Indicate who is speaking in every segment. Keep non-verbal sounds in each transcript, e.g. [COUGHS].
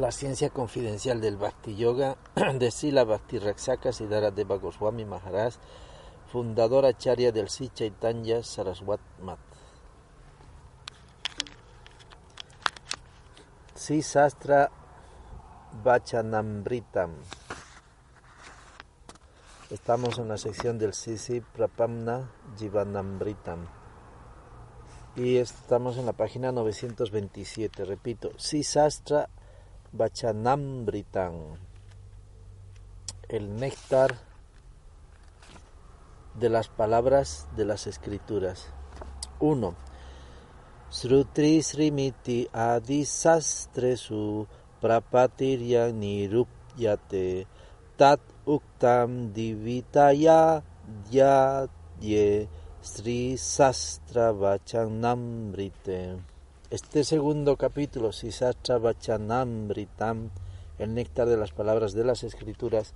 Speaker 1: La ciencia confidencial del Bhakti Yoga [CLEARS THROAT] de Sila Bhakti Raksaka Siddharadeva Goswami Maharaj, fundadora acharya del Sri Chaitanya Saraswat Mat. Si Sastra Vachanamritam. Estamos en la sección del Sisi Prapamna Jivanamritam. Y estamos en la página 927. Repito, Si Sastra Vachanamritam, el néctar de las palabras de las escrituras. 1. Srutri Srimiti Adisastresu Prapatirya Nirupyate Tat Uktam Divitaya Dyadye Sri Sastra Vachanamrite. Este segundo capítulo, Sisatra Vachanamritam, el néctar de las palabras de las escrituras,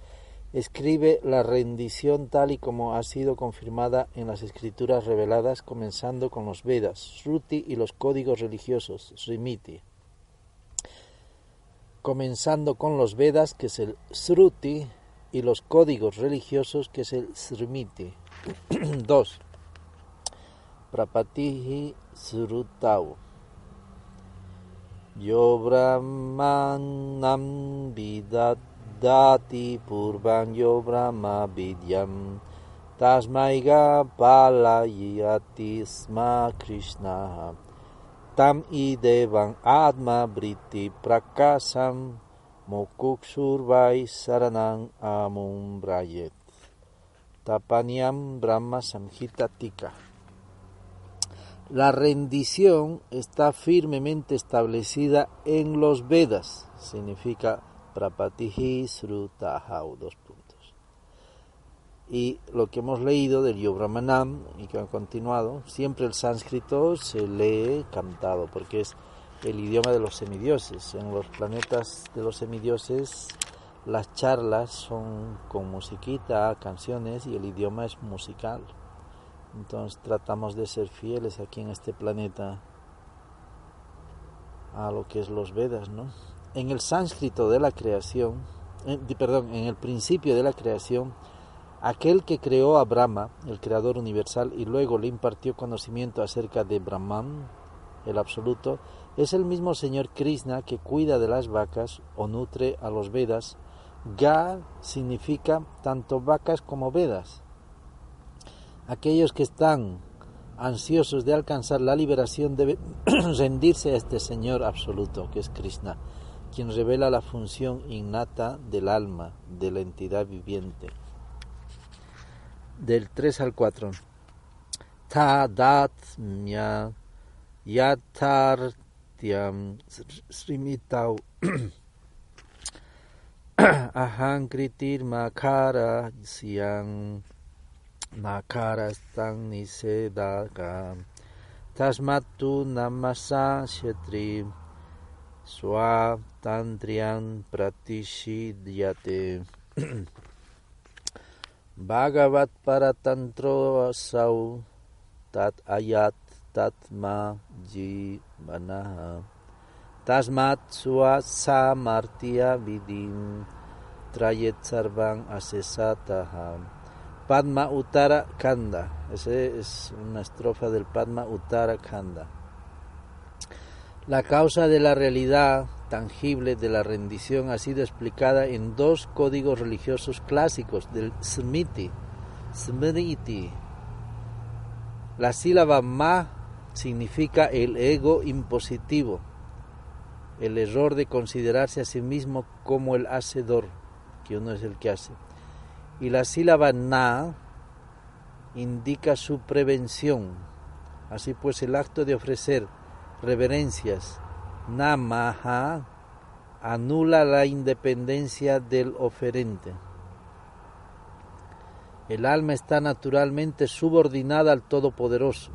Speaker 1: escribe la rendición tal y como ha sido confirmada en las escrituras reveladas, comenzando con los Vedas, Sruti y los códigos religiosos, Srimiti. Comenzando con los Vedas, que es el Sruti, y los códigos religiosos, que es el Srimiti. [CLEARS THROAT] 2. Prapatihi Srutau. Yo brahmanam vidadati purvan yo brahma vidyam tasmaiga palayati sma krishna. Tam idevan atma briti prakasam mokuksurvai saranam amumbrayet tapaniam brahma samhita tika la rendición está firmemente establecida en los Vedas, significa Prapatihi Srutahau, dos puntos. Y lo que hemos leído del Yobramanam y que ha continuado, siempre el sánscrito se lee cantado, porque es el idioma de los semidioses. En los planetas de los semidioses las charlas son con musiquita, canciones y el idioma es musical. Entonces tratamos de ser fieles aquí en este planeta a lo que es los Vedas, ¿no? En el sánscrito de la creación, perdón, en el principio de la creación, aquel que creó a Brahma, el creador universal, y luego le impartió conocimiento acerca de Brahman, el absoluto, es el mismo Señor Krishna que cuida de las vacas o nutre a los Vedas. Ga significa tanto vacas como Vedas aquellos que están ansiosos de alcanzar la liberación deben [CLEARS THROAT] rendirse a este Señor absoluto, que es Krishna, quien revela la función innata del alma, de la entidad viviente. Del 3 al 4. Tadatmya yatartyam srimitau [CLEARS THROAT] ahankritir makara siang nakarastang nisedaka tasmatu namasa shetri. Swa tantriyan pratishidyate [CLEARS THROAT] Bhagavat paratantro asau tat ayat tatma jivanaha tasmat swa samartya vidim trayet sarvang asesataha Padma Uttara Kanda. Esa es una estrofa del Padma Uttara Kanda. La causa de la realidad tangible de la rendición ha sido explicada en dos códigos religiosos clásicos del Smriti. Smriti. La sílaba ma significa el ego impositivo, el error de considerarse a sí mismo como el hacedor, que uno es el que hace y la sílaba na indica su prevención. Así pues el acto de ofrecer reverencias Namaha anula la independencia del oferente. El alma está naturalmente subordinada al Todopoderoso,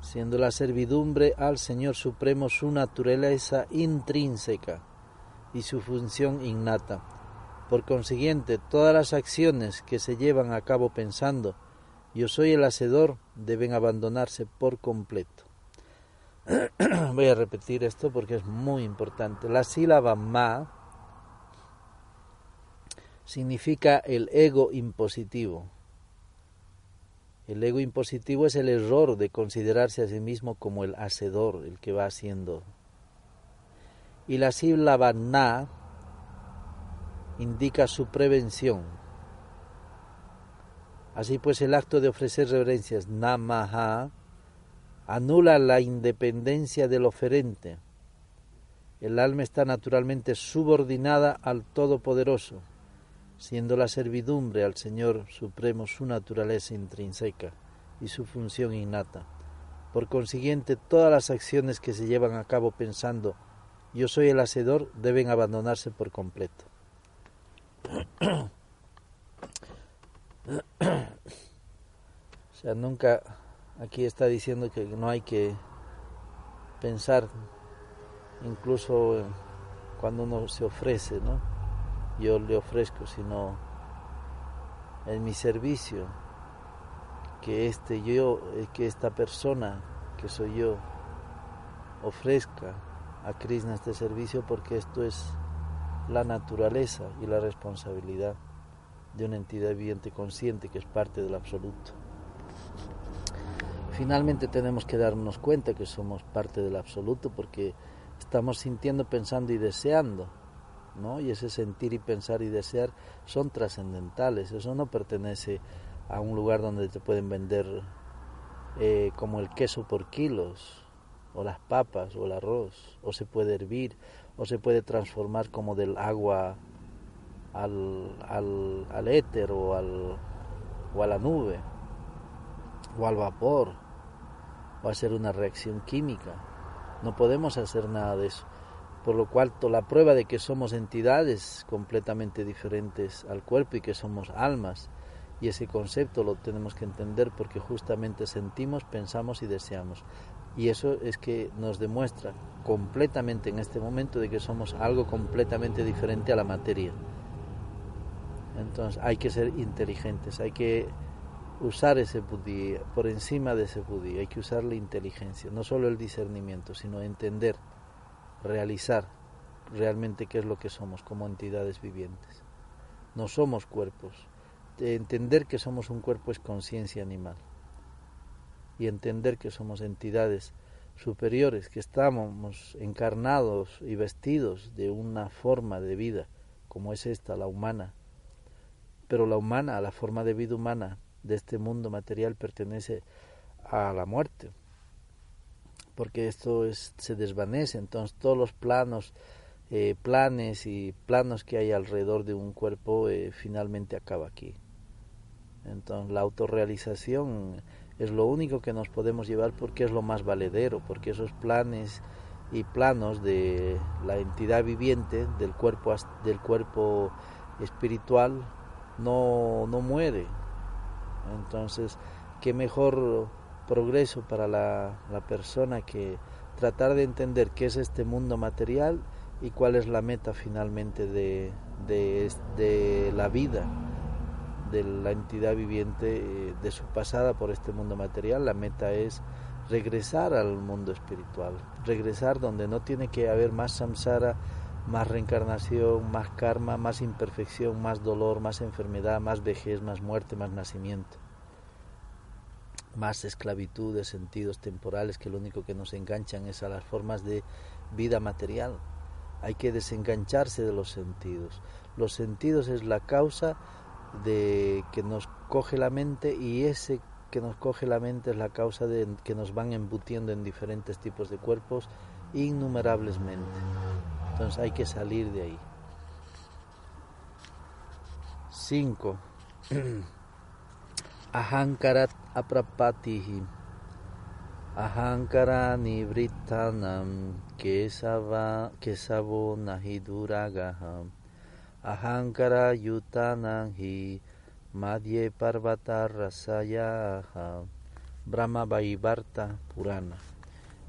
Speaker 1: siendo la servidumbre al Señor Supremo su naturaleza intrínseca y su función innata. Por consiguiente, todas las acciones que se llevan a cabo pensando yo soy el hacedor deben abandonarse por completo. [CLEARS THROAT] Voy a repetir esto porque es muy importante. La sílaba ma significa el ego impositivo. El ego impositivo es el error de considerarse a sí mismo como el hacedor, el que va haciendo. Y la sílaba na indica su prevención. Así pues, el acto de ofrecer reverencias namaha anula la independencia del oferente. El alma está naturalmente subordinada al Todopoderoso, siendo la servidumbre al Señor Supremo su naturaleza intrínseca y su función innata. Por consiguiente, todas las acciones que se llevan a cabo pensando yo soy el hacedor deben abandonarse por completo. O sea, nunca aquí está diciendo que no hay que pensar incluso cuando uno se ofrece, ¿no? Yo le ofrezco, sino en mi servicio, que este yo, eh, que esta persona, que soy yo, ofrezca a Krishna este servicio porque esto es la naturaleza y la responsabilidad de una entidad viviente consciente que es parte del absoluto. Finalmente tenemos que darnos cuenta que somos parte del absoluto porque estamos sintiendo, pensando y deseando, ¿no? Y ese sentir y pensar y desear son trascendentales, eso no pertenece a un lugar donde te pueden vender eh, como el queso por kilos, o las papas, o el arroz, o se puede hervir, o se puede transformar como del agua al, al, al éter o, al, o a la nube o al vapor o hacer una reacción química. No podemos hacer nada de eso. Por lo cual la prueba de que somos entidades completamente diferentes al cuerpo y que somos almas, y ese concepto lo tenemos que entender porque justamente sentimos, pensamos y deseamos. Y eso es que nos demuestra completamente en este momento de que somos algo completamente diferente a la materia. Entonces hay que ser inteligentes, hay que usar ese buddhi por encima de ese buddhi, hay que usar la inteligencia, no solo el discernimiento, sino entender, realizar realmente qué es lo que somos como entidades vivientes. No somos cuerpos. Entender que somos un cuerpo es conciencia animal. Y entender que somos entidades superiores, que estamos encarnados y vestidos de una forma de vida como es esta, la humana, pero la humana, la forma de vida humana de este mundo material pertenece a la muerte, porque esto es, se desvanece, entonces todos los planos, eh, planes y planos que hay alrededor de un cuerpo eh, finalmente acaba aquí. Entonces la autorrealización es lo único que nos podemos llevar porque es lo más valedero, porque esos planes y planos de la entidad viviente del cuerpo del cuerpo espiritual no, no muere. Entonces, qué mejor progreso para la, la persona que tratar de entender qué es este mundo material y cuál es la meta finalmente de, de, de, la vida de la entidad viviente eh, de su pasada por este mundo material. La meta es regresar al mundo espiritual, regresar donde no tiene que haber más samsara, más reencarnación, más karma, más imperfección, más dolor, más enfermedad, más vejez, más muerte, más nacimiento, más esclavitud de sentidos temporales que lo único que nos enganchan es a las formas de vida material. Hay que desengancharse de los sentidos. Los sentidos es la causa de que nos coge la mente y ese que nos coge la mente es la causa de que nos van embutiendo en diferentes tipos de cuerpos innumerablesmente. Entonces hay que salir de ahí. 5. [CLEARS THROAT] Ahankarat aprapatihi. Ahankara nivrittanam kesava kesavo nahiduragaham Ahankara yutanam hi madhye parvata rasayaha Brahma Vaivarta Purana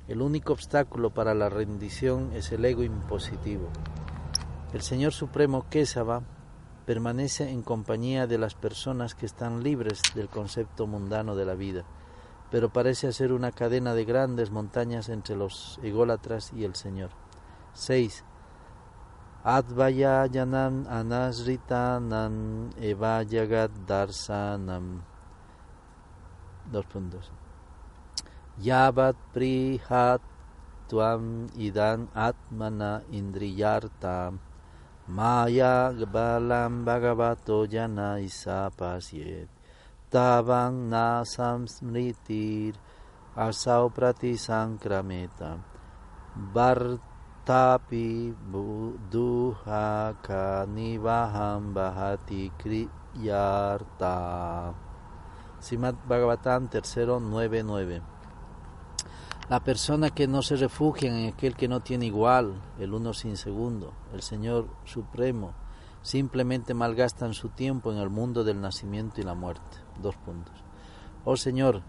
Speaker 1: El único obstáculo para la rendición es el ego impositivo. El Señor Supremo Kesava permanece en compañía de las personas que están libres del concepto mundano de la vida pero parece ser una cadena de grandes montañas entre los ególatras y el Señor. 6. Advayayanam anasritanam evayagat darsanam. Dos puntos. Yavat prihat tuam idan atmana indriyarta maya balam bhagavato jana isapasyet tavang na samsmritir asau prati sankrameta vartapi duha kanivaham bahati kriyarta Simad Bhagavatam tercero 9.9 La persona que no se refugia en aquel que no tiene igual, el uno sin segundo, el Señor Supremo, simplemente malgastan su tiempo en el mundo del nacimiento y la muerte. Dos puntos. Oh Señor,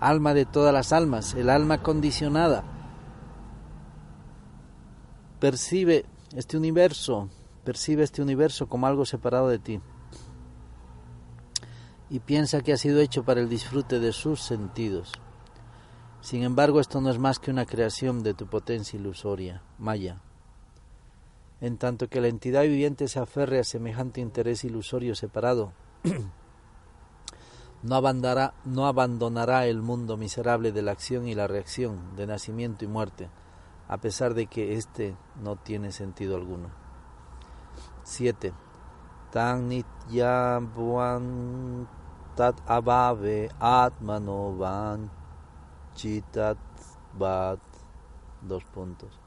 Speaker 1: alma de todas las almas, el alma condicionada, percibe este universo, percibe este universo como algo separado de ti y piensa que ha sido hecho para el disfrute de sus sentidos. Sin embargo, esto no es más que una creación de tu potencia ilusoria, Maya. En tanto que la entidad viviente se aferre a semejante interés ilusorio separado, [CLEARS THROAT] no abandonará, no abandonará el mundo miserable de la acción y la reacción, de nacimiento y muerte, a pesar de que éste no tiene sentido alguno. 7. Tan nityabhuan tat abhave atmano van chitat bat. Dos puntos.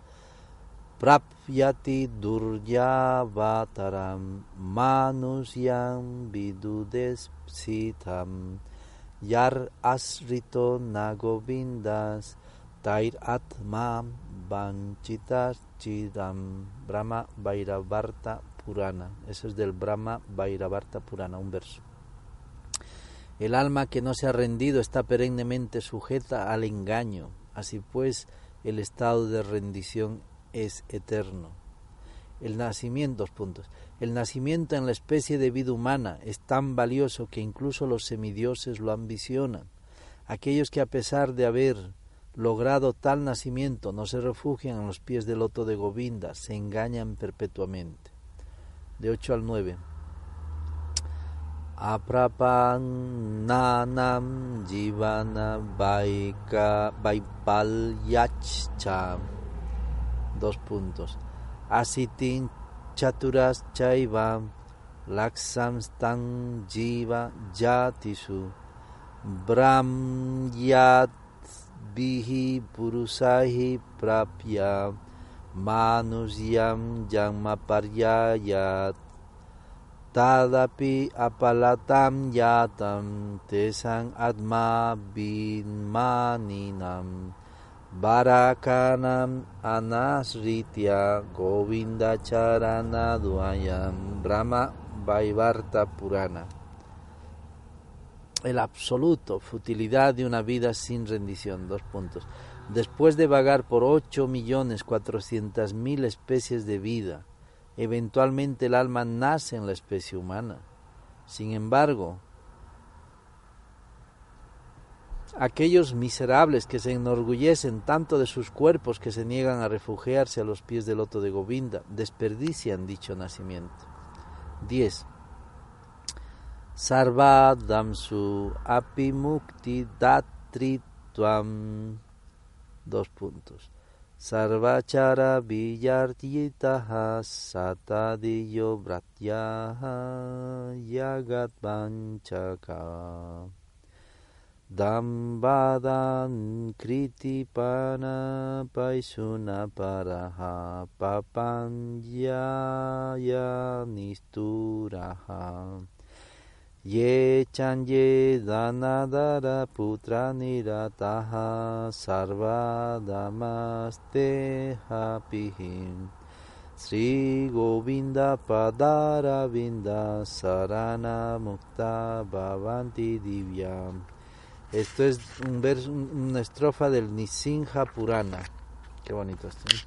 Speaker 1: Prapyati duryavataram manusyam vidudespsitam yar asrito nagovindas tair atma vanchitas chidam Brahma Vairavarta Purana. Eso es del Brahma Vairavarta Purana, un verso. El alma que no se ha rendido está perennemente sujeta al engaño. Así pues, el estado de rendición es eterno. El nacimiento, puntos. El nacimiento en la especie de vida humana es tan valioso que incluso los semidioses lo ambicionan. Aquellos que a pesar de haber logrado tal nacimiento no se refugian en los pies del loto de Govinda, se engañan perpetuamente. De 8 al 9. Aprapananam jivana vaika vaipalyachcha dos puntos. Asitin chaturas chaiva laksam stan jiva jatisu brahmyat bihi purusahi prapya manusyam paryayat tadapi apalatam yatam tesang adma binmaninam Barakanam Anasritya Govinda Charana Duayam Brahma Vaivarta Purana. El absoluto, futilidad de una vida sin rendición. Dos puntos. Después de vagar por ocho millones cuatrocientas mil especies de vida, eventualmente el alma nace en la especie humana. Sin embargo, aquellos miserables que se enorgullecen tanto de sus cuerpos que se niegan a refugiarse a los pies del loto de Govinda, desperdician dicho nacimiento. 10. Sarvadamsu apimukti datrituam. Dos puntos. Sarvachara villartitaha satadiyo bratyaha yagat Dambadan kritipana paisuna paraha papanyaya nisturaha Ye chanye danadara putra nirataha sarva damaste hapihim. Sri Govinda Padara Vinda Sarana Mukta Bhavanti. Esto es una estrofa del Nisinja Purana. Qué bonito esto. ¿eh?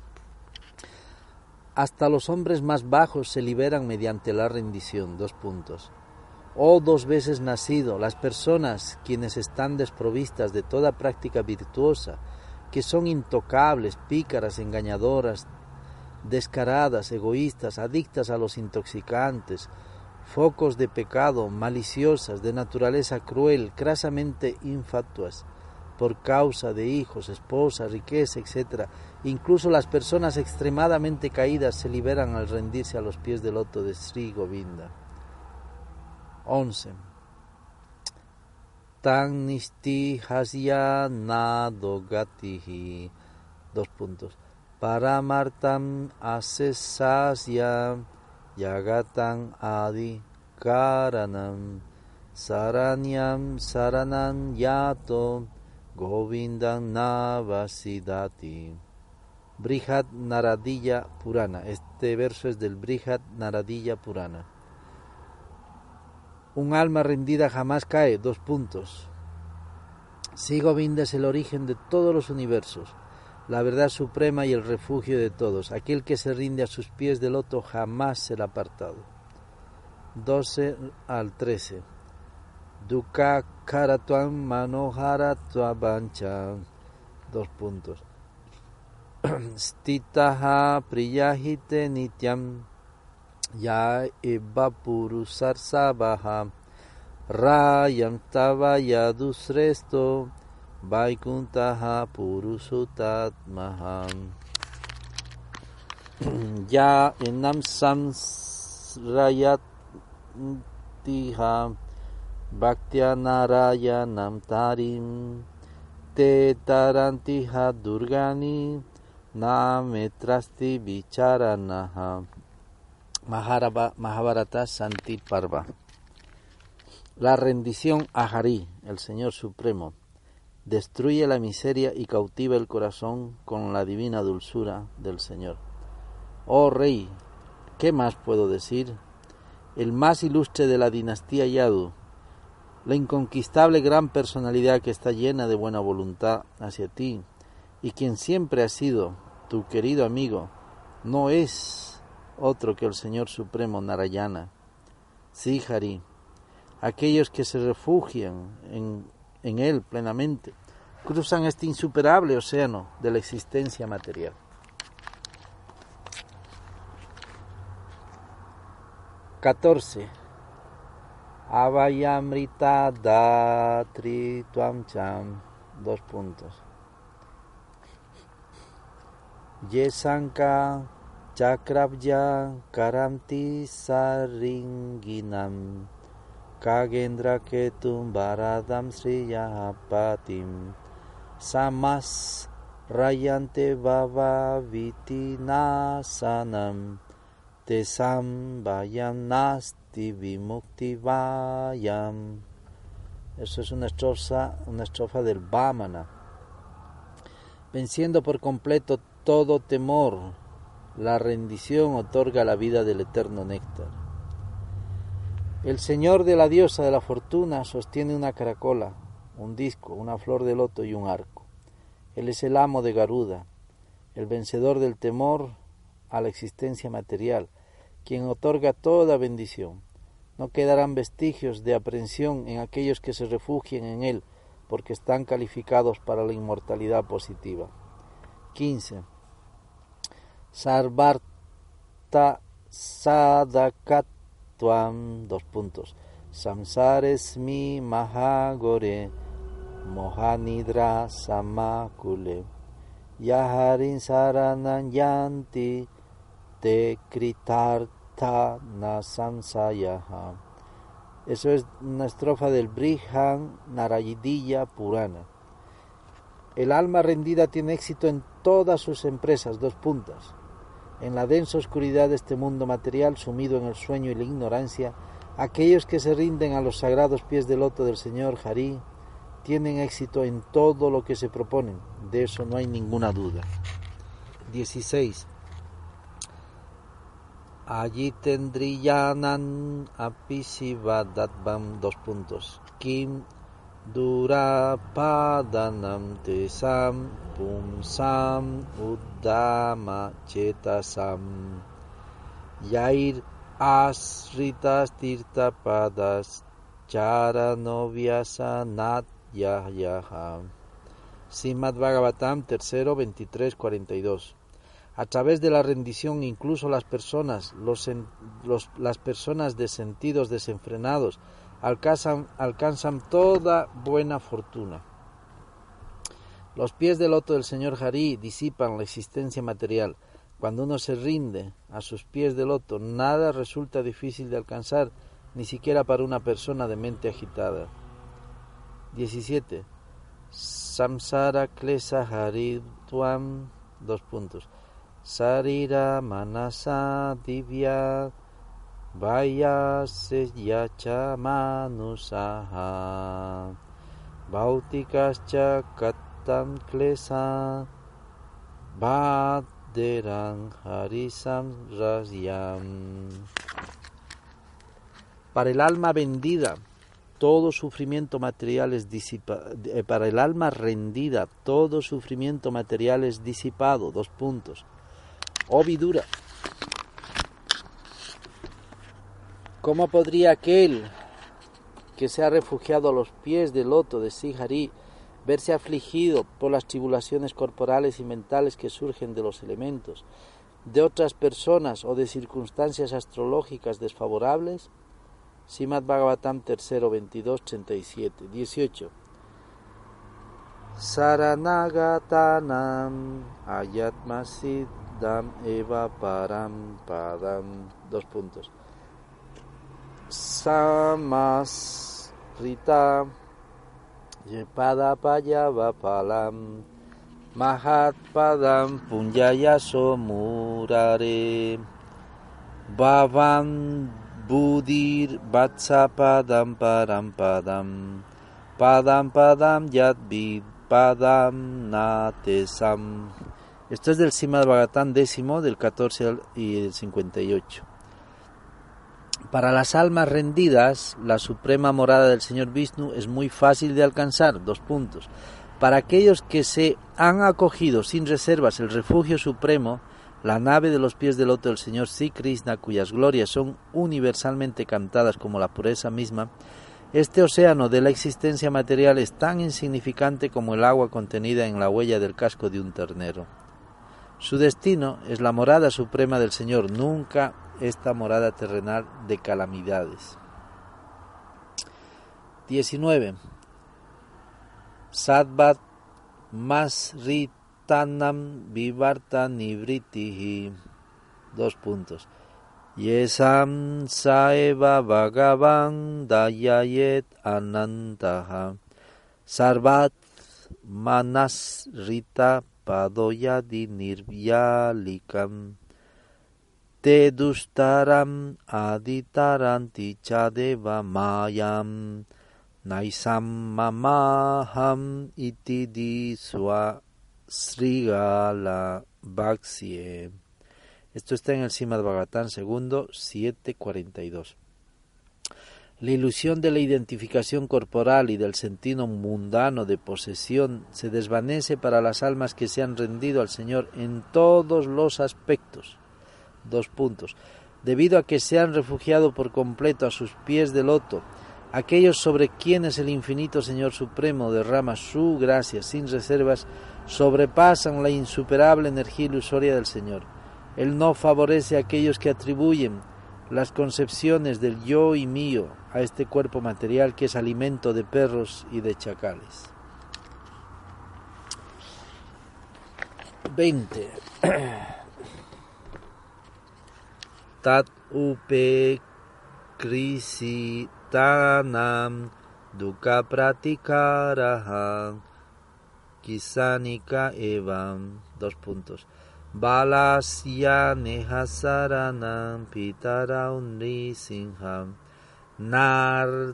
Speaker 1: Hasta los hombres más bajos se liberan mediante la rendición. Dos puntos. Oh dos veces nacido, las personas quienes están desprovistas de toda práctica virtuosa, que son intocables, pícaras, engañadoras, descaradas, egoístas, adictas a los intoxicantes, focos de pecado, maliciosas, de naturaleza cruel, crasamente infatuas, por causa de hijos, esposa, riqueza, etc. Incluso las personas extremadamente caídas se liberan al rendirse a los pies del loto de Sri Govinda. 11. Tan nisti hasya nadogatihi. Dos puntos. Paramartam asesasya yagatan adi karanam saranyam saranam yato govindam navasidati. Brihad Naradilla Purana. Este verso es del Brihad Naradilla Purana. Un alma rendida jamás cae. Dos puntos. Si Govinda es el origen de todos los universos la verdad suprema y el refugio de todos. Aquel que se rinde a sus pies del loto jamás será apartado. 12 al 13. Dukkha karatuam manohara. Dos puntos. [CLEARS THROAT] Stitaha priyahite nityam या इब पुरु रायम तव या दूसरे स्तो वैकुंता पुरुषुतात्मा या इनम संसरयति भक्त्या नारायणं तारिं ते तरन्ति ह दुर्गाणि नामित्रस्ति Mahabharata Santi Parva La rendición a Hari, el Señor Supremo destruye la miseria y cautiva el corazón con la divina dulzura del Señor. Oh Rey, ¿qué más puedo decir? El más ilustre de la dinastía Yadu, la inconquistable gran personalidad que está llena de buena voluntad hacia ti, y quien siempre ha sido tu querido amigo, no es otro que el Señor Supremo Narayana. Sí, Hari, aquellos que se refugian en en él plenamente, cruzan este insuperable océano de la existencia material. Catorce. Avayamrita Datri Tuam Cham. Dos puntos. Yesanka Chakrabya Karamti Saringinam. Kagendra Ketum Sriyapatim Samas Rayante Baba Vitinasanam Tesam Vayam Nasti Vimukti Vayam Eso es una estrofa, una estrofa del Vamana. Venciendo por completo todo temor, la rendición otorga la vida del eterno néctar. El señor de la diosa de la fortuna sostiene una caracola, un disco, una flor de loto y un arco. Él es el amo de Garuda, el vencedor del temor a la existencia material, quien otorga toda bendición. No quedarán vestigios de aprensión en aquellos que se refugien en él, porque están calificados para la inmortalidad positiva. 15. Sarvarta Sadakat dos puntos. Samsaresmi Mahagore Mohanidra Samakule Yaharin Saranan Yanti Te Kritartha Nasamsayaha. Eso es una estrofa del Brihan Narayidilla Purana. El alma rendida tiene éxito en todas sus empresas, dos puntas. En la densa oscuridad de este mundo material, sumido en el sueño y la ignorancia, Aquellos que se rinden a los sagrados pies del loto del Señor Harí tienen éxito en todo lo que se proponen, de eso no hay ninguna duda. 16. Allí tendrían apisivadatvam dos puntos. Kim durapadanam tesam pumsam uddama chetasam. Yair asritas tirtapadas charanovyasa nat Yahyaha. Simad Bhagavatam, tercero, 23, 42. A través de la rendición, incluso las personas, los, las personas de sentidos desenfrenados, alcanzan, alcanzan toda buena fortuna. Los pies del loto del Señor Hari disipan la existencia material. Cuando uno se rinde a sus pies del loto, nada resulta difícil de alcanzar, ni siquiera para una persona de mente agitada. 17. Samsara klesa haridwam, dos puntos. Sarira manasa divya vaya yacha manusaha. Bautikascha katam klesa Bhaderan harisam rasyam. Para el alma vendida, todo sufrimiento material es disipado, eh, para el alma rendida, todo sufrimiento material es disipado, dos puntos. Ovidura. ¿Cómo podría aquel que se ha refugiado a los pies del loto de Sihari verse afligido por las tribulaciones corporales y mentales que surgen de los elementos, de otras personas o de circunstancias astrológicas desfavorables? Simad Bhagavatam 3, 22, 37. 18. Saranagatanam ayatmasidam eva param padam. Dos puntos. Samas rita yepada payava palam mahat padam punyayaso murare bhavan Budir Vatsa Padam Padam Padam Padam Yadvid Padam Natesam. Esto es del Simad Bhagatán décimo del 14 y el 58. Para las almas rendidas, la suprema morada del Señor Vishnu es muy fácil de alcanzar. Dos puntos. Para aquellos que se han acogido sin reservas el refugio supremo, la nave de los pies del loto del Señor Sri Krishna, cuyas glorias son universalmente cantadas como la pureza misma, este océano de la existencia material es tan insignificante como el agua contenida en la huella del casco de un ternero. Su destino es la morada suprema del Señor, nunca esta morada terrenal de calamidades. 19. Sadbat Masrit tanam vivarta nibritihi. Dos puntos. Yesam saeva bhagavan dayayet anantaha. Sarvat manas rita padoyadi nirvyalikam. Te dustaram aditaranti chadeva mayam. Naisam mamaham iti diswa Srigala Bhaksye. Esto está en el Simad Bhagatán segundo 742. La ilusión de la identificación corporal y del sentido mundano de posesión se desvanece para las almas que se han rendido al Señor en todos los aspectos. Dos puntos. Debido a que se han refugiado por completo a sus pies de loto, aquellos sobre quienes el infinito Señor Supremo derrama su gracia sin reservas, sobrepasan la insuperable energía ilusoria del Señor. Él no favorece a aquellos que atribuyen las concepciones del yo y mío a este cuerpo material que es alimento de perros y de chacales. 20. [CLEARS THROAT] Tat upe tanam dukkha pratikaraha Kisanika evam. Dos puntos. Balasya nehasaranam pitara sinham. Nartasya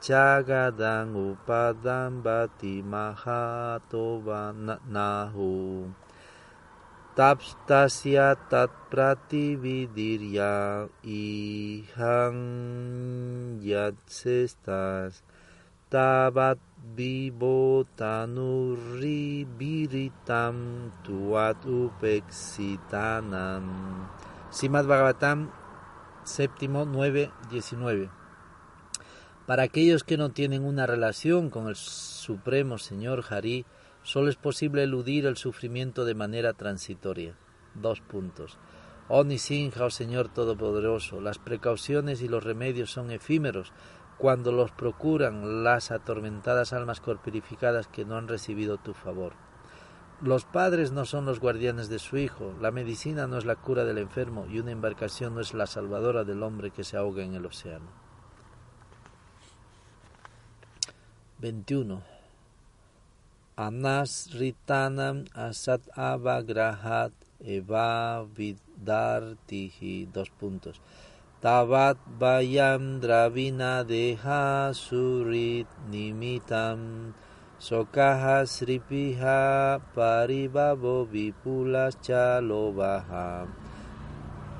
Speaker 1: chagadang upadam bati mahatova nahu. Tapstasya tat pratividirya ihang yatsestas tabat vivo tanurri biritam tuat upexitanam. Simad Bhagavatam, séptimo 9, 19. Para aquellos que no tienen una relación con el Supremo Señor Hari, solo es posible eludir el sufrimiento de manera transitoria. Dos puntos. Oh Nisinja, oh Señor Todopoderoso, las precauciones y los remedios son efímeros cuando los procuran las atormentadas almas corporificadas que no han recibido tu favor. Los padres no son los guardianes de su hijo, la medicina no es la cura del enfermo y una embarcación no es la salvadora del hombre que se ahoga en el océano. 21. Anasritanam asat avagrahat eva vidartihi. Dos puntos. Tavat Bayam Dravina Deha Surit Nimitam Sokaha Sripiha Paribabo Vipulas Chalobaha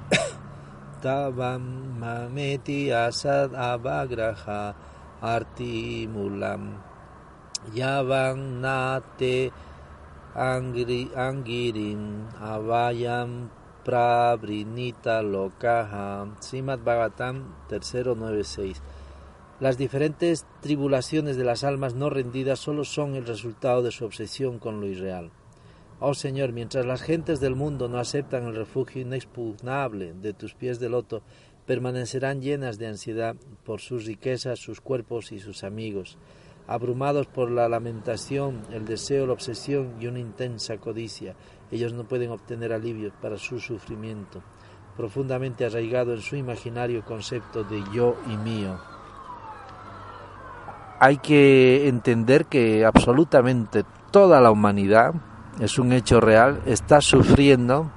Speaker 1: [COUGHS] Tavam Mameti Asad Abagraha Arti Mulam Yavan Nate Angirin Avayam Prabrinita Lokaha, Simad Bhagavatam 396. Las diferentes tribulaciones de las almas no rendidas solo son el resultado de su obsesión con lo irreal. Oh Señor, mientras las gentes del mundo no aceptan el refugio inexpugnable de tus pies de loto, permanecerán llenas de ansiedad por sus riquezas, sus cuerpos y sus amigos abrumados por la lamentación, el deseo, la obsesión y una intensa codicia. Ellos no pueden obtener alivio para su sufrimiento, profundamente arraigado en su imaginario concepto de yo y mío. Hay que entender que absolutamente toda la humanidad, es un hecho real, está sufriendo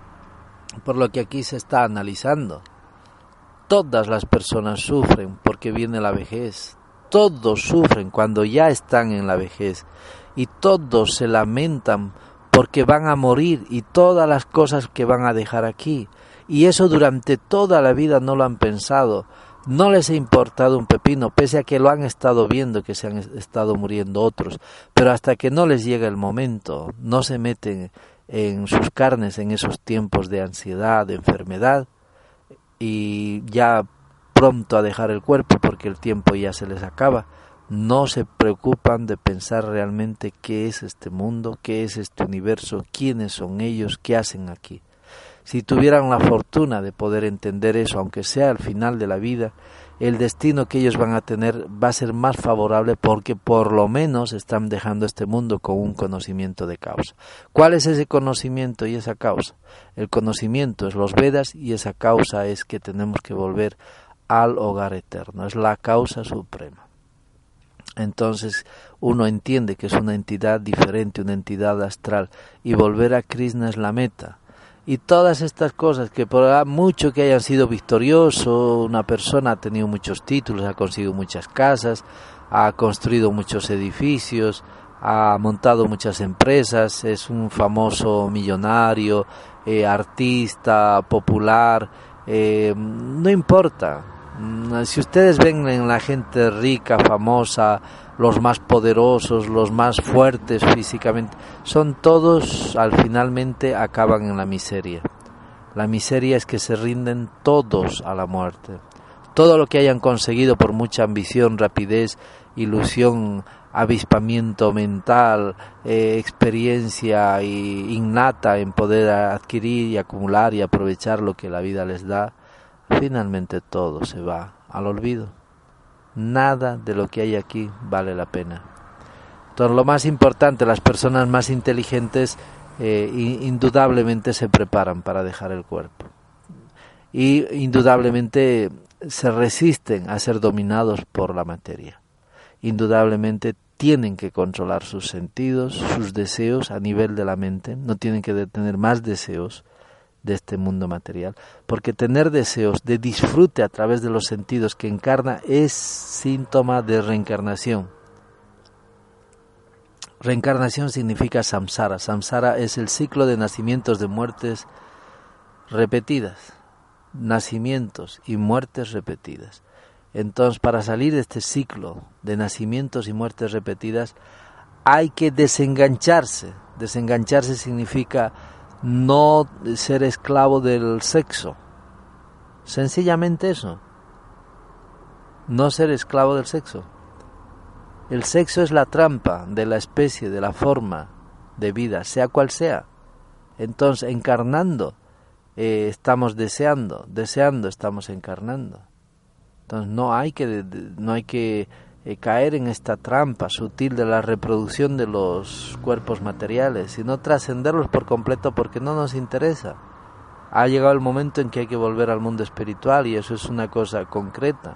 Speaker 1: por lo que aquí se está analizando. Todas las personas sufren porque viene la vejez, todos sufren cuando ya están en la vejez y todos se lamentan porque van a morir y todas las cosas que van a dejar aquí. Y eso durante toda la vida no lo han pensado. No les ha importado un pepino, pese a que lo han estado viendo que se han estado muriendo otros. Pero hasta que no les llega el momento, no se meten en sus carnes en esos tiempos de ansiedad, de enfermedad, y ya pronto a dejar el cuerpo porque el tiempo ya se les acaba. No se preocupan de pensar realmente qué es este mundo, qué es este universo, quiénes son ellos, qué hacen aquí. Si tuvieran la fortuna de poder entender eso, aunque sea al final de la vida, el destino que ellos van a tener va a ser más favorable porque por lo menos están dejando este mundo con un conocimiento de causa. ¿Cuál es ese conocimiento y esa causa? El conocimiento es los Vedas y esa causa es que tenemos que volver al hogar eterno, es la causa suprema. Entonces uno entiende que es una entidad diferente, una entidad astral, y volver a Krishna es la meta. Y todas estas cosas, que por mucho que hayan sido victoriosos, una persona ha tenido muchos títulos, ha conseguido muchas casas, ha construido muchos edificios, ha montado muchas empresas, es un famoso millonario, eh, artista, popular, eh, no importa, si ustedes ven en la gente rica, famosa, los más poderosos, los más fuertes físicamente, son todos al finalmente acaban en la miseria. La miseria es que se rinden todos a la muerte. Todo lo que hayan conseguido por mucha ambición, rapidez, ilusión, avispamiento mental, eh, experiencia innata en poder adquirir y acumular y aprovechar lo que la vida les da, finalmente todo se va al olvido. Nada de lo que hay aquí vale la pena. Entonces lo más importante, las personas más inteligentes eh, indudablemente se preparan para dejar el cuerpo. Y indudablemente se resisten a ser dominados por la materia. Indudablemente tienen que controlar sus sentidos, sus deseos a nivel de la mente, no tienen que tener más deseos, de este mundo material, porque tener deseos de disfrute a través de los sentidos que encarna es síntoma de reencarnación. Reencarnación significa samsara. Samsara es el ciclo de nacimientos, de muertes repetidas. Nacimientos y muertes repetidas. Entonces, para salir de este ciclo de nacimientos y muertes repetidas, hay que desengancharse. Desengancharse significa no ser esclavo del sexo. Sencillamente eso. No ser esclavo del sexo. El sexo es la trampa de la especie, de la forma de vida, sea cual sea. Entonces, encarnando, eh, estamos deseando, deseando estamos encarnando. Entonces, no hay que, no hay que eh, caer en esta trampa sutil de la reproducción de los cuerpos materiales, sino trascenderlos por completo porque no nos interesa. Ha llegado el momento en que hay que volver al mundo espiritual y eso es una cosa concreta.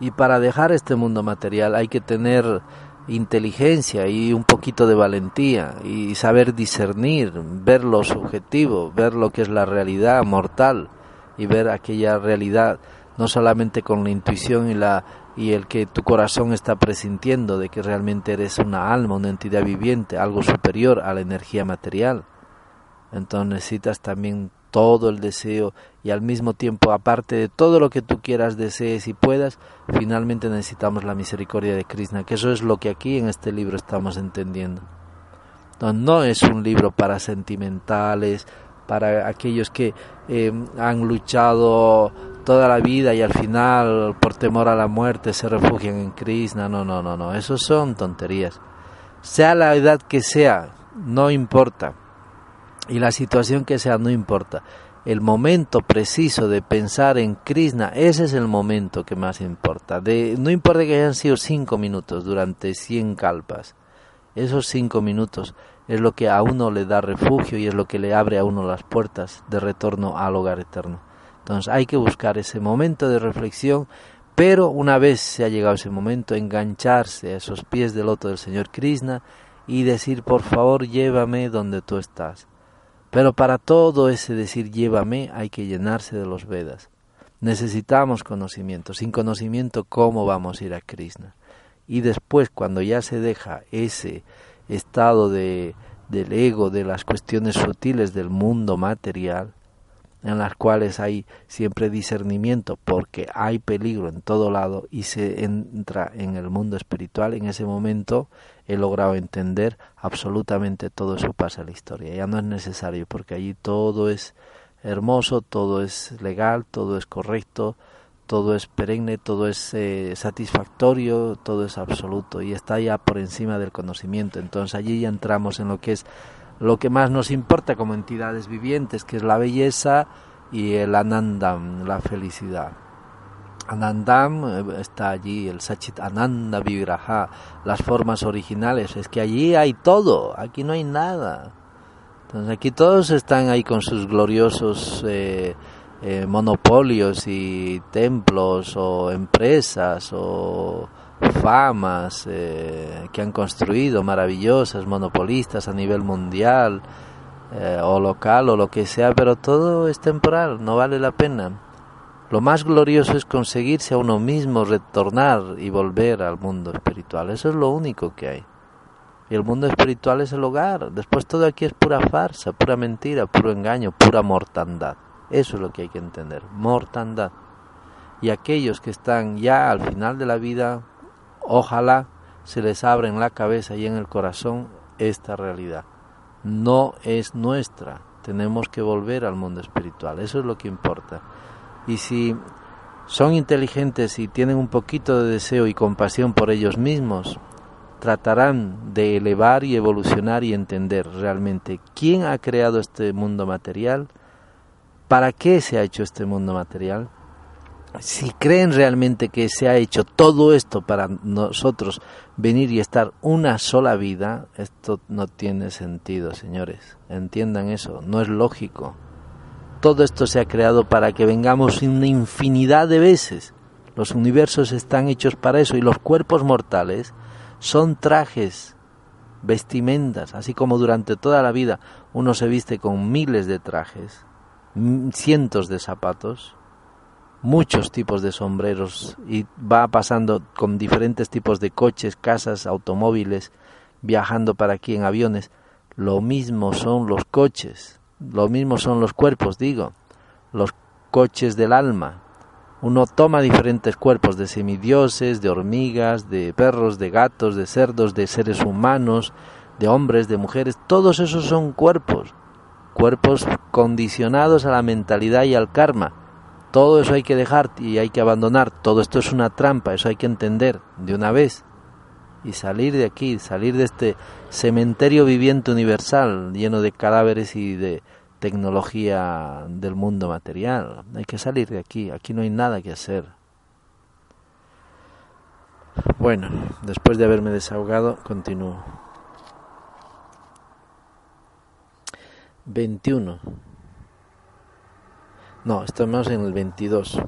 Speaker 1: Y para dejar este mundo material hay que tener inteligencia y un poquito de valentía y saber discernir, ver lo subjetivo, ver lo que es la realidad mortal y ver aquella realidad no solamente con la intuición y la y el que tu corazón está presintiendo de que realmente eres una alma, una entidad viviente, algo superior a la energía material. Entonces necesitas también todo el deseo y al mismo tiempo, aparte de todo lo que tú quieras, desees y puedas, finalmente necesitamos la misericordia de Krishna, que eso es lo que aquí en este libro estamos entendiendo. Entonces, no es un libro para sentimentales, para aquellos que eh, han luchado toda la vida y al final por temor a la muerte se refugian en Krishna. No, no, no, no, eso son tonterías. Sea la edad que sea, no importa y la situación que sea no importa. El momento preciso de pensar en Krishna, ese es el momento que más importa. De, no importa que hayan sido cinco minutos durante cien kalpas. Esos cinco minutos es lo que a uno le da refugio y es lo que le abre a uno las puertas de retorno al hogar eterno. Entonces hay que buscar ese momento de reflexión, pero una vez se ha llegado ese momento, engancharse a esos pies del loto del Señor Krishna y decir, por favor, llévame donde tú estás. Pero para todo ese decir llévame hay que llenarse de los Vedas. Necesitamos conocimiento. Sin conocimiento, ¿cómo vamos a ir a Krishna? Y después, cuando ya se deja ese estado de, del ego, de las cuestiones sutiles del mundo material, en las cuales hay siempre discernimiento porque hay peligro en todo lado y se entra en el mundo espiritual, en ese momento he logrado entender absolutamente todo eso pasa en la historia. Ya no es necesario porque allí todo es hermoso, todo es legal, todo es correcto, todo es perenne, todo es eh, satisfactorio, todo es absoluto y está ya por encima del conocimiento. Entonces allí ya entramos en lo que es lo que más nos importa como entidades vivientes, que es la belleza y el anandam, la felicidad. Anandam eh, está allí, el Sachit Ananda Vigraha, las formas originales, es que allí hay todo, aquí no hay nada. Entonces aquí todos están ahí con sus gloriosos eh, eh, monopolios y templos o empresas o famas eh, que han construido maravillosas, monopolistas a nivel mundial eh, o local o lo que sea, pero todo es temporal, no vale la pena. Lo más glorioso es conseguirse a uno mismo retornar y volver al mundo espiritual. Eso es lo único que hay. Y el mundo espiritual es el hogar. Después todo aquí es pura farsa, pura mentira, puro engaño, pura mortandad. Eso es lo que hay que entender, mortandad. Y aquellos que están ya al final de la vida Ojalá se les abra en la cabeza y en el corazón esta realidad. No es nuestra, tenemos que volver al mundo espiritual, eso es lo que importa. Y si son inteligentes y tienen un poquito de deseo y compasión por ellos mismos, tratarán de elevar y evolucionar y entender realmente quién ha creado este mundo material, para qué se ha hecho este mundo material si creen realmente que se ha hecho todo esto para nosotros venir y estar una sola vida, esto no tiene sentido, señores. Entiendan eso, no es lógico. Todo esto se ha creado para que vengamos una infinidad de veces. Los universos están hechos para eso y los cuerpos mortales son trajes vestimentas, así como durante toda la vida uno se viste con miles de trajes, cientos de zapatos, muchos tipos de sombreros y va pasando con diferentes tipos de coches, casas, automóviles, viajando para aquí en aviones. Lo mismo son los coches, lo mismo son los cuerpos, digo, los coches del alma. Uno toma diferentes cuerpos de semidioses, de hormigas, de perros, de gatos, de cerdos, de seres humanos, de hombres, de mujeres. Todos esos son cuerpos, cuerpos condicionados a la mentalidad y al karma. Todo eso hay que dejar y hay que abandonar. Todo esto es una trampa, eso hay que entender de una vez y salir de aquí, salir de este cementerio viviente universal lleno de cadáveres y de tecnología del mundo material. Hay que salir de aquí, aquí no hay nada que hacer. Bueno, después de haberme desahogado, continúo. 21. No, estamos en el 22.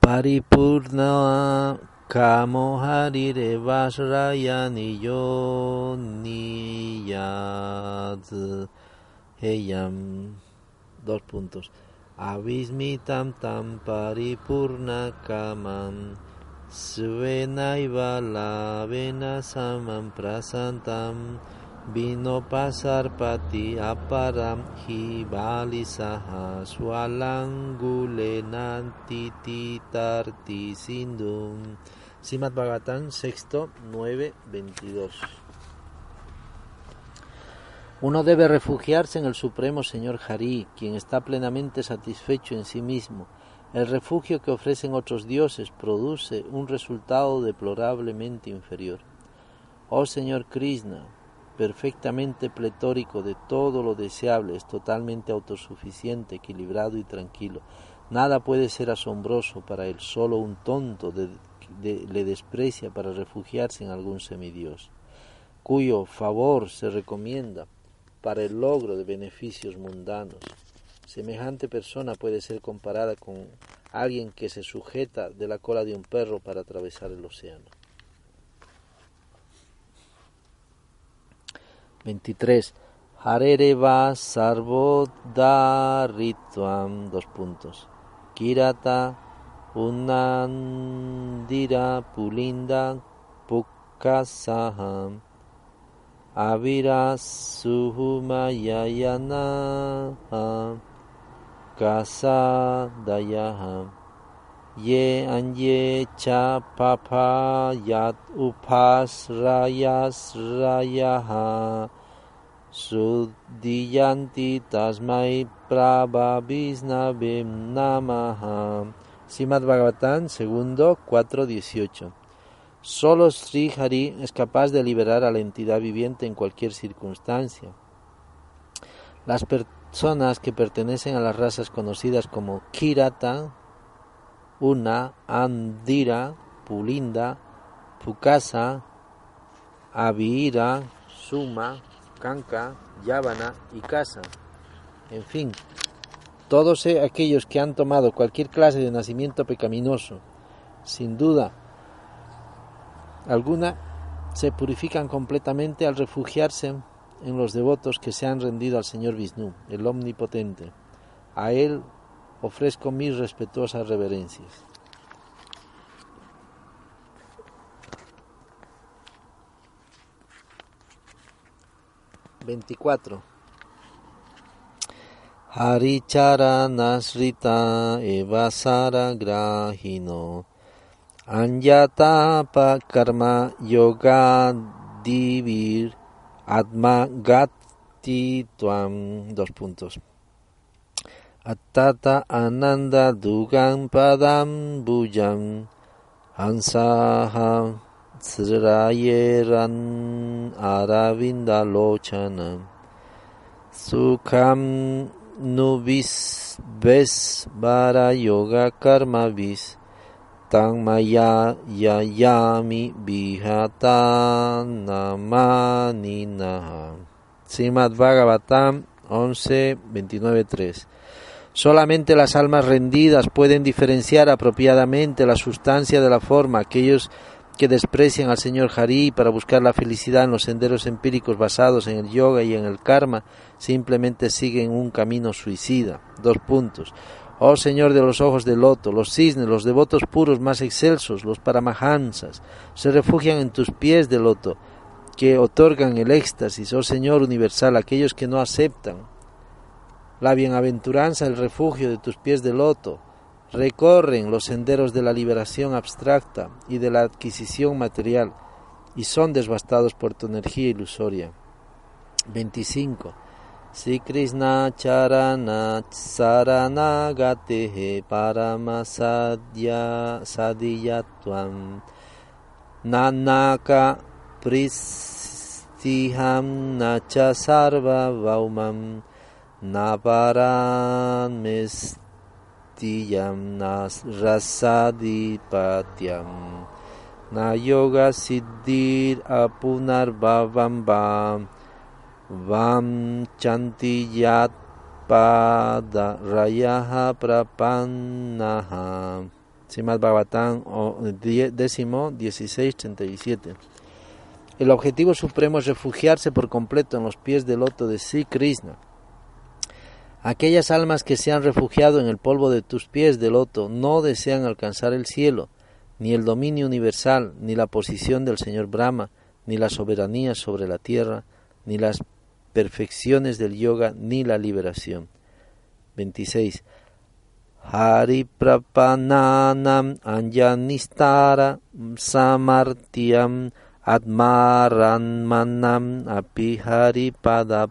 Speaker 1: Paripurna Kamo harire vasraya niyo niyadz heyam dos puntos. Avismitam tam paripurna kamam. Svenaiva lavena samam prasantam vino pasarpati aparam hibalisaha swalangulenantititarti sindum Simad Bhagavatam, sexto, 9, 22. Uno debe refugiarse en el Supremo Señor Hari, quien está plenamente satisfecho en sí mismo. El refugio que ofrecen otros dioses produce un resultado deplorablemente inferior. Oh Señor Krishna, perfectamente pletórico de todo lo deseable, es totalmente autosuficiente, equilibrado y tranquilo. Nada puede ser asombroso para él, solo un tonto le desprecia para refugiarse en algún semidios, cuyo favor se recomienda para el logro de beneficios mundanos. Semejante persona puede ser comparada con alguien que se sujeta de la cola de un perro para atravesar el océano. 23. Harereva sarvodaritvam, dos puntos. Kirata Unandira Pulinda Pukasaham Avira Suhumayayana Kasa Dayaham Ye Anye Cha Papa Yat Upas Rayas Rayaha Sudiyanti Tasmai Prabhabhisnabim Namaham Simad Bhagavatam, segundo 4.18. Solo Sri Hari es capaz de liberar a la entidad viviente en cualquier circunstancia. Las personas que pertenecen a las razas conocidas como Kirata, Una, Andira, Pulinda, Pukasa, Avira, Suma, Kanka, Yavana y Kasa. En fin, todos aquellos que han tomado cualquier clase de nacimiento pecaminoso, sin duda alguna, se purifican completamente al refugiarse en los devotos que se han rendido al Señor Vishnu, el Omnipotente. A Él ofrezco mis respetuosas reverencias. Veinticuatro. Harichara Nasrita Evasara Grahino Anyata Karma Yoga Divir Atma Gati Tuam dos puntos Atata Ananda Dugan Padam Bujam Hansaha Srayeran Aravinda Lochana Sukham nubis ves vara yoga karma vis tan maya yayami vihata namanina Simad Bhagavatam 11, 29, 3 Solamente las almas rendidas pueden diferenciar apropiadamente la sustancia de la forma. Aquellos que desprecian al señor Hari para buscar la felicidad en los senderos empíricos basados en el yoga y en el karma, simplemente siguen un camino suicida. Dos puntos. Oh Señor de los ojos de loto, los cisnes, los devotos puros más excelsos, los paramahansas, se refugian en tus pies de loto, que otorgan el éxtasis, oh Señor universal, aquellos que no aceptan la bienaventuranza, el refugio de tus pies de loto, recorren los senderos de la liberación abstracta y de la adquisición material y son devastados por tu energía ilusoria. 25. Si Krishna charana saranagatehe paramasadya sadiyatvam nanaka pristiham nacha sarva vaumam naparan mistiyam nas rasadipatyam na yoga siddhir apunar bhavam Vam Chantiyat Pada Rayaha Prapannaha. Simad Bhagavatam, décimo 1637. El objetivo supremo es refugiarse por completo en los pies del loto de Sri Krishna. Aquellas almas que se han refugiado en el polvo de tus pies de loto no desean alcanzar el cielo, ni el dominio universal, ni la posición del Señor Brahma, ni la soberanía sobre la tierra, ni las perfecciones del yoga ni la liberación. 26. Hari prapananam anjanistara samartiam atmaranmanam api hari pada.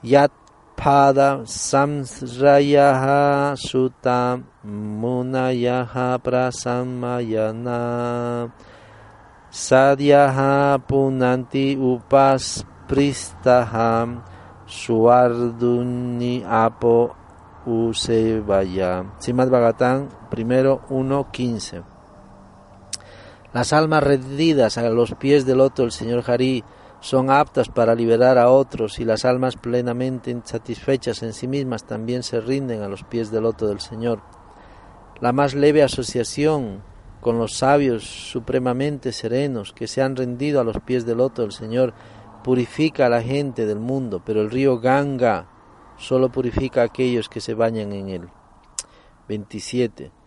Speaker 1: Yat pada samsrayaha sutta munayaha prasamayana. Sadhyaha punanti upas pristaham suarduni apo usevaya. Simad Bhagavatam, primero 1.15. Las almas rendidas a los pies del loto del Señor Hari son aptas para liberar a otros y las almas plenamente insatisfechas en sí mismas también se rinden a los pies del loto del Señor. La más leve asociación con los sabios supremamente serenos que se han rendido a los pies del loto del Señor, purifica a la gente del mundo, pero el río Ganga solo purifica a aquellos que se bañan en él. 27.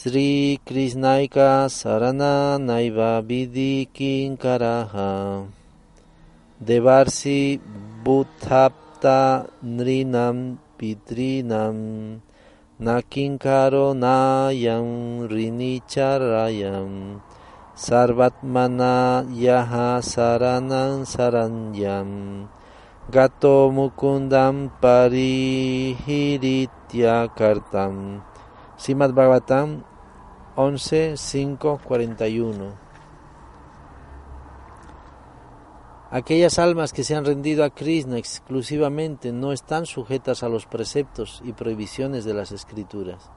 Speaker 1: Sri Krishnaika Sarana Naiva Vidhi Kinkaraha Devarsi Bhuthapta Nrinam Pitrinam nakinkaro nayam rinicharayam sarvatmana yaha saranam saranyam gato mukundam parihiritya kartam Simad Bhagavatam 11, 5, 41 Aquellas almas que se han rendido a Krishna exclusivamente no están sujetas a los preceptos y prohibiciones de las escrituras.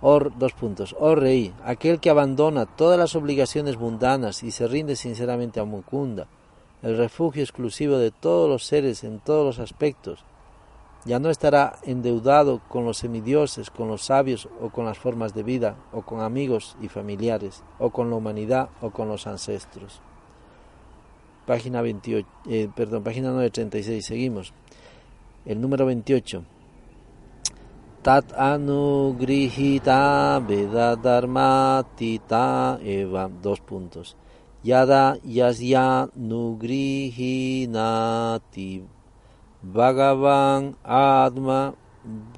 Speaker 1: Or, dos puntos. Oh rey, aquel que abandona todas las obligaciones mundanas y se rinde sinceramente a Mukunda, el refugio exclusivo de todos los seres en todos los aspectos, ya no estará endeudado con los semidioses, con los sabios o con las formas de vida, o con amigos y familiares, o con la humanidad o con los ancestros página 28, eh, perdón, página 936, seguimos. El número 28. Tat anugrihita veda tita eva, dos puntos. Yada yasya nugrihinati bhagavan adma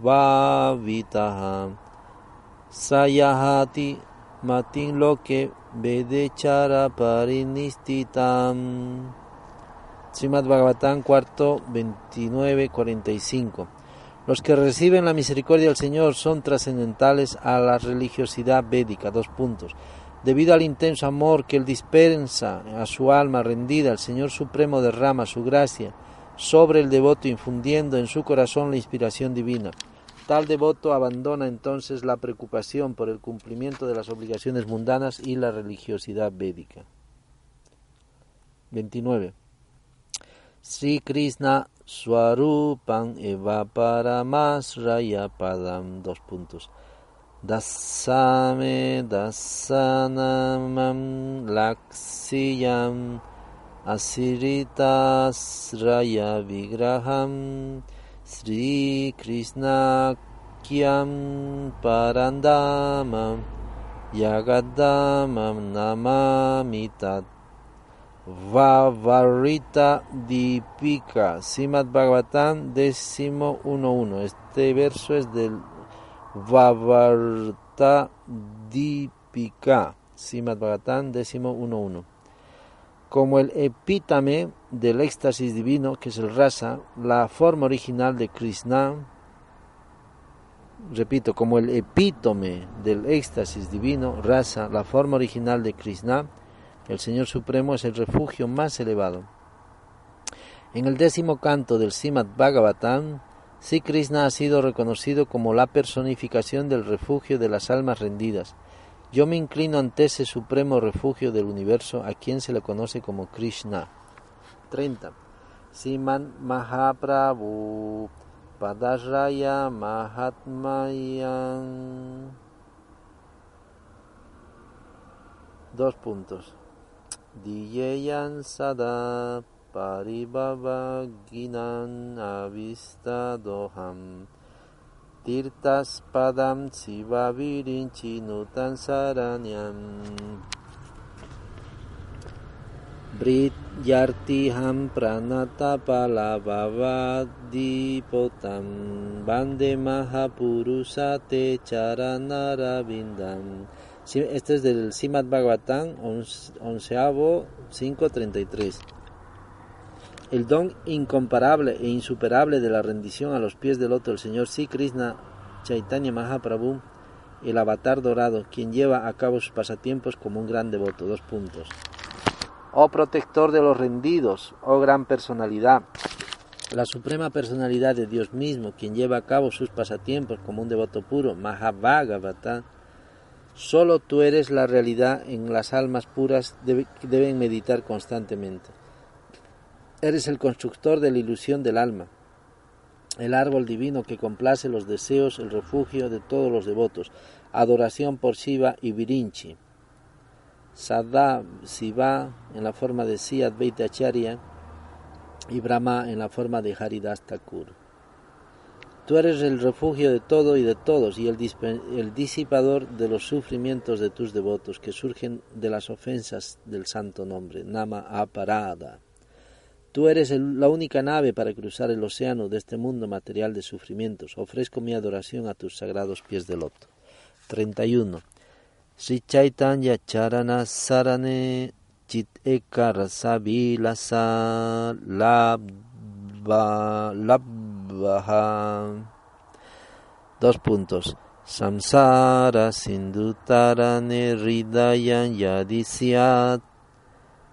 Speaker 1: bhavitaha sayahati matin loke Vedechara Parinistitam. Srimad Bhagavatam, cuarto 29, 45. Los que reciben la misericordia del Señor son trascendentales a la religiosidad védica. Dos puntos. Debido al intenso amor que Él dispensa a su alma rendida, el Señor Supremo derrama su gracia sobre el devoto, infundiendo en su corazón la inspiración divina. Tal devoto abandona entonces la preocupación por el cumplimiento de las obligaciones mundanas y la religiosidad védica. 29. Sri Krishna Swarupan Eva Paramasraya Padam. Dos puntos. Dasame dasanamam laksiyam asiritas raya vigraham Sri Krishna kyam parandamam yagadamam namamitat Vavarita Dipika, Simad Bhagavatam, décimo uno uno. Este verso es del Vavarta Dipika, Simad Bhagavatam, décimo uno uno. Como el epítame del éxtasis divino, que es el rasa, la forma original de Krishna, repito, como el epítome del éxtasis divino, rasa, la forma original de Krishna, el Señor Supremo es el refugio más elevado. En el décimo canto del Simad Bhagavatam, Sri Krishna ha sido reconocido como la personificación del refugio de las almas rendidas. Yo me inclino ante ese supremo refugio del universo a quien se le conoce como Krishna. 30. Siman Mahaprabhu Padasraya Mahatmayan. Dos puntos. Diyeyan sada paribhavaginan avistadoham tirtas padam sivavirinchi nutan saranyam. Brityartiham pranatapalavavadipotam Bande Mahapurusate charanarabindam este es del Simad Bhagavatam, onceavo 533. El don incomparable e insuperable de la rendición a los pies del otro, el Señor Sri Krishna Chaitanya Mahaprabhu, el avatar dorado, quien lleva a cabo sus pasatiempos como un gran devoto. Dos puntos. Oh protector de los rendidos, oh gran personalidad, la suprema personalidad de Dios mismo, quien lleva a cabo sus pasatiempos como un devoto puro, Mahabhagavata, Solo tú eres la realidad en las almas puras deben meditar constantemente. Eres el constructor de la ilusión del alma, el árbol divino que complace los deseos, el refugio de todos los devotos, adoración por Shiva y Virinchi. Sada Siva en la forma de Siyad Acharya y Brahma en la forma de Haridas Thakur. Tú eres el refugio de todo y de todos y el, disipador de los sufrimientos de tus devotos que surgen de las ofensas del santo nombre, Nama Aparada. Tú eres la única nave para cruzar el océano de este mundo material de sufrimientos. Ofrezco mi adoración a tus sagrados pies de loto. 31. Sri Chaitanya Charana Sarane Chit Ekara Sabilasa Labba Dos puntos. Samsara Sindutara Ridayan Yadisyat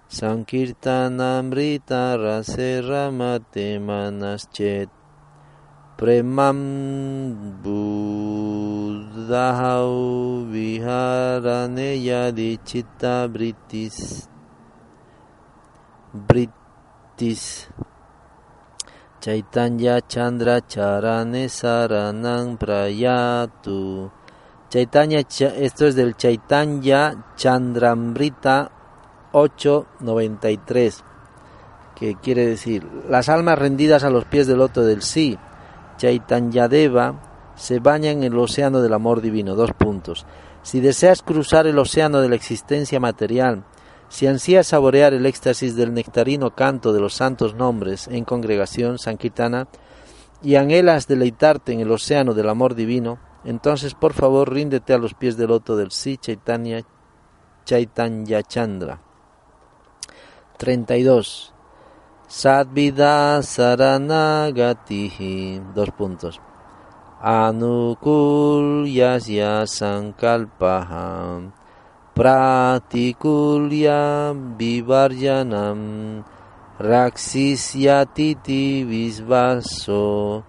Speaker 1: Sankirtanamrita Raseramate Manaschet Premam Buddhahau Viharane Yadichita Britis Britis Chaitanya Chandra Charane Saranang Prayatu. Chaitanya, esto es del Chaitanya Chandramrita 893, que quiere decir, las almas rendidas a los pies del loto del sí, Chaitanyadeva, se bañan en el océano del amor divino. Dos puntos. Si deseas cruzar el océano de la existencia material, si ansías saborear el éxtasis del nectarino canto de los santos nombres en congregación sankirtana y anhelas deleitarte en el océano del amor divino, entonces por favor ríndete a los pies del loto del Si Chaitanya Chaitanya Chandra. 32. Sadvida Saranagatihi. Dos puntos. Anukul Yasya Sankalpaham pratikulya vivarjanam raksisyatiti visvaso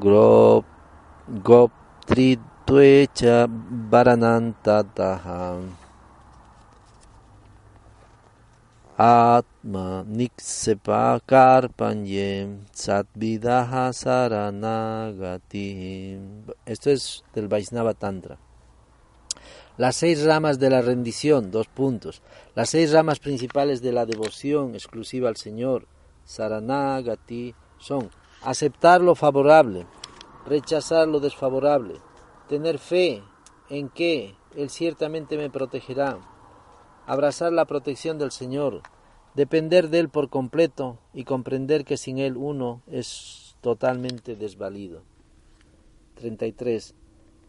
Speaker 1: grop goptritvecha varanantataha atma niksepa karpanye satvidaha saranagati esto es del Vaisnava Tantra Las seis ramas de la rendición, dos puntos. Las seis ramas principales de la devoción exclusiva al Señor, Saranagati, son aceptar lo favorable, rechazar lo desfavorable, tener fe en que Él ciertamente me protegerá, abrazar la protección del Señor, depender de Él por completo y comprender que sin Él uno es totalmente desvalido. 33.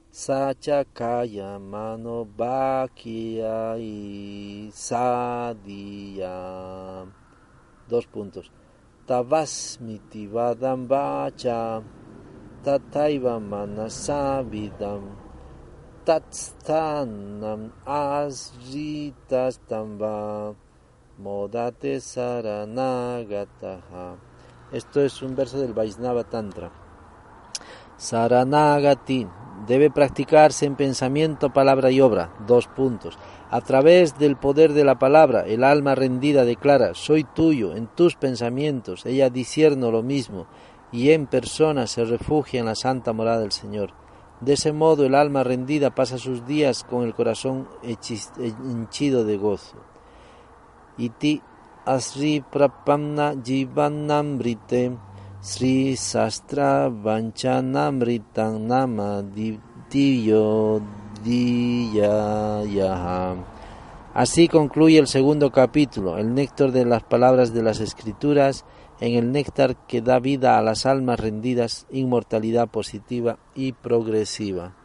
Speaker 1: Sacha kaya mano bakia y sadia. Dos puntos. Tavasmiti vadam bacha tataiva manasavidam tatstanam asritas tamba modate saranagataha. Esto es un verso del Vaisnava Tantra. Saranagati debe practicarse en pensamiento, palabra y obra. Dos puntos. A través del poder de la palabra, el alma rendida declara, soy tuyo, en tus pensamientos, ella disierno lo mismo, y en persona se refugia en la santa morada del Señor. De ese modo el alma rendida pasa sus días con el corazón henchido de gozo. Iti asri jivanamrite sri sastra nama Así concluye el segundo capítulo, el néctar de las palabras de las Escrituras, en el néctar que da vida a las almas rendidas, inmortalidad positiva y progresiva.